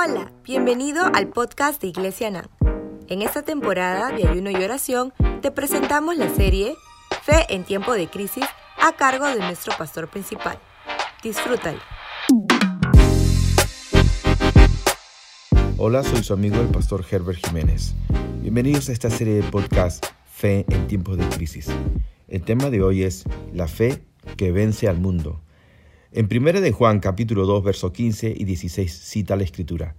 Hola, bienvenido al podcast de Iglesia NAM. En esta temporada de ayuno y oración te presentamos la serie Fe en tiempo de crisis a cargo de nuestro pastor principal. Disfrútalo. Hola, soy su amigo el pastor Herbert Jiménez. Bienvenidos a esta serie de podcast Fe en tiempos de crisis. El tema de hoy es la fe que vence al mundo. En 1 de Juan capítulo 2 versos 15 y 16 cita la escritura.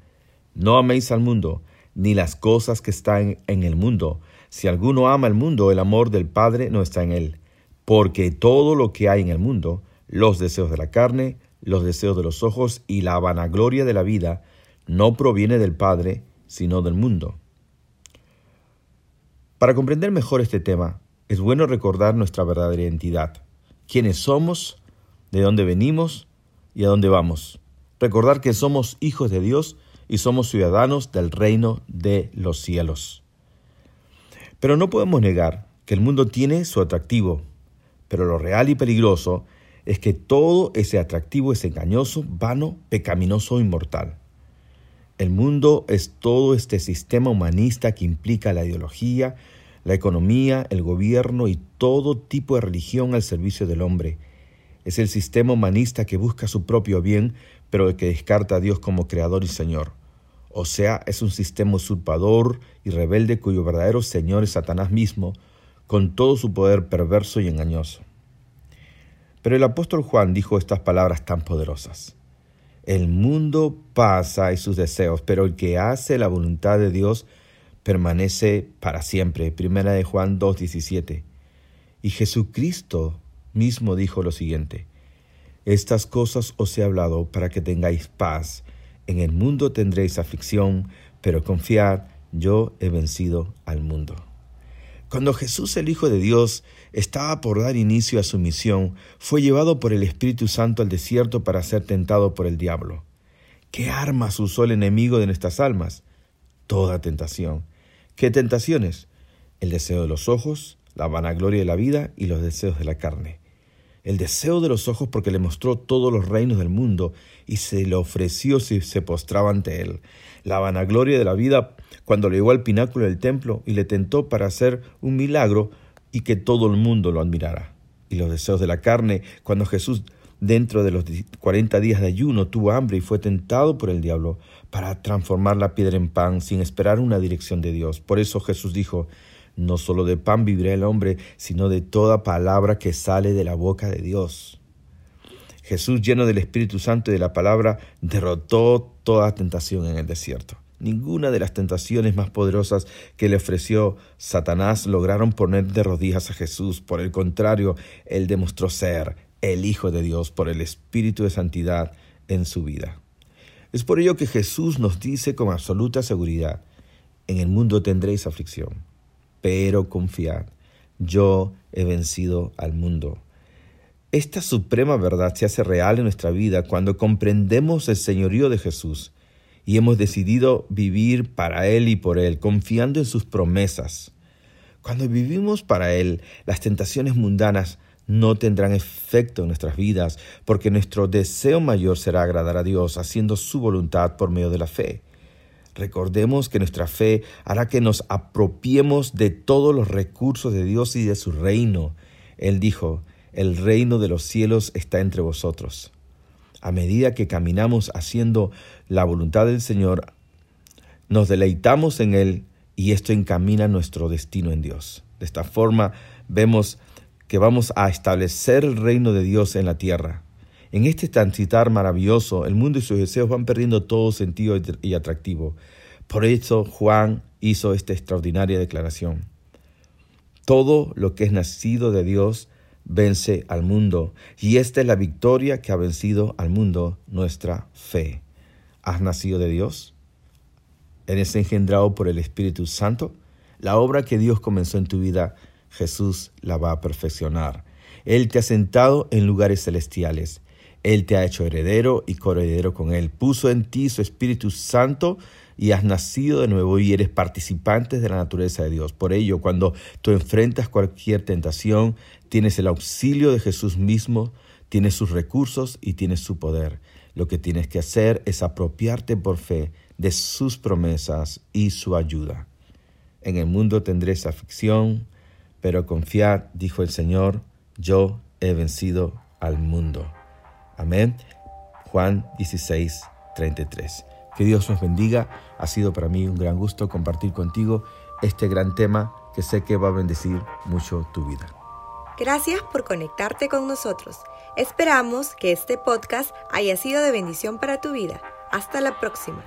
No améis al mundo, ni las cosas que están en el mundo. Si alguno ama el mundo, el amor del Padre no está en él. Porque todo lo que hay en el mundo, los deseos de la carne, los deseos de los ojos y la vanagloria de la vida, no proviene del Padre, sino del mundo. Para comprender mejor este tema, es bueno recordar nuestra verdadera identidad, quiénes somos de dónde venimos y a dónde vamos. Recordar que somos hijos de Dios y somos ciudadanos del reino de los cielos. Pero no podemos negar que el mundo tiene su atractivo, pero lo real y peligroso es que todo ese atractivo es engañoso, vano, pecaminoso e inmortal. El mundo es todo este sistema humanista que implica la ideología, la economía, el gobierno y todo tipo de religión al servicio del hombre, es el sistema humanista que busca su propio bien, pero que descarta a Dios como creador y Señor. O sea, es un sistema usurpador y rebelde cuyo verdadero Señor es Satanás mismo, con todo su poder perverso y engañoso. Pero el apóstol Juan dijo estas palabras tan poderosas. El mundo pasa y sus deseos, pero el que hace la voluntad de Dios permanece para siempre. Primera de Juan 2.17. Y Jesucristo mismo dijo lo siguiente, Estas cosas os he hablado para que tengáis paz. En el mundo tendréis aflicción, pero confiad, yo he vencido al mundo. Cuando Jesús el Hijo de Dios estaba por dar inicio a su misión, fue llevado por el Espíritu Santo al desierto para ser tentado por el diablo. ¿Qué armas usó el enemigo de nuestras almas? Toda tentación. ¿Qué tentaciones? El deseo de los ojos, la vanagloria de la vida y los deseos de la carne. El deseo de los ojos porque le mostró todos los reinos del mundo y se le ofreció si se postraba ante él. La vanagloria de la vida cuando le llevó al pináculo del templo y le tentó para hacer un milagro y que todo el mundo lo admirara. Y los deseos de la carne cuando Jesús dentro de los cuarenta días de ayuno tuvo hambre y fue tentado por el diablo para transformar la piedra en pan sin esperar una dirección de Dios. Por eso Jesús dijo, no solo de pan vivirá el hombre, sino de toda palabra que sale de la boca de Dios. Jesús, lleno del Espíritu Santo y de la palabra, derrotó toda tentación en el desierto. Ninguna de las tentaciones más poderosas que le ofreció Satanás lograron poner de rodillas a Jesús. Por el contrario, él demostró ser el Hijo de Dios por el Espíritu de Santidad en su vida. Es por ello que Jesús nos dice con absoluta seguridad, en el mundo tendréis aflicción pero confiad, yo he vencido al mundo. Esta suprema verdad se hace real en nuestra vida cuando comprendemos el señorío de Jesús y hemos decidido vivir para Él y por Él, confiando en sus promesas. Cuando vivimos para Él, las tentaciones mundanas no tendrán efecto en nuestras vidas, porque nuestro deseo mayor será agradar a Dios, haciendo su voluntad por medio de la fe. Recordemos que nuestra fe hará que nos apropiemos de todos los recursos de Dios y de su reino. Él dijo, el reino de los cielos está entre vosotros. A medida que caminamos haciendo la voluntad del Señor, nos deleitamos en Él y esto encamina nuestro destino en Dios. De esta forma vemos que vamos a establecer el reino de Dios en la tierra. En este transitar maravilloso, el mundo y sus deseos van perdiendo todo sentido y atractivo. Por eso Juan hizo esta extraordinaria declaración. Todo lo que es nacido de Dios vence al mundo, y esta es la victoria que ha vencido al mundo, nuestra fe. ¿Has nacido de Dios? ¿Eres engendrado por el Espíritu Santo? La obra que Dios comenzó en tu vida, Jesús la va a perfeccionar. Él te ha sentado en lugares celestiales. Él te ha hecho heredero y coheredero con Él. Puso en ti su Espíritu Santo y has nacido de nuevo y eres participante de la naturaleza de Dios. Por ello, cuando tú enfrentas cualquier tentación, tienes el auxilio de Jesús mismo, tienes sus recursos y tienes su poder. Lo que tienes que hacer es apropiarte por fe de sus promesas y su ayuda. En el mundo tendréis aflicción, pero confiad, dijo el Señor, yo he vencido al mundo. Amén. Juan 16, 33. Que Dios nos bendiga. Ha sido para mí un gran gusto compartir contigo este gran tema que sé que va a bendecir mucho tu vida. Gracias por conectarte con nosotros. Esperamos que este podcast haya sido de bendición para tu vida. Hasta la próxima.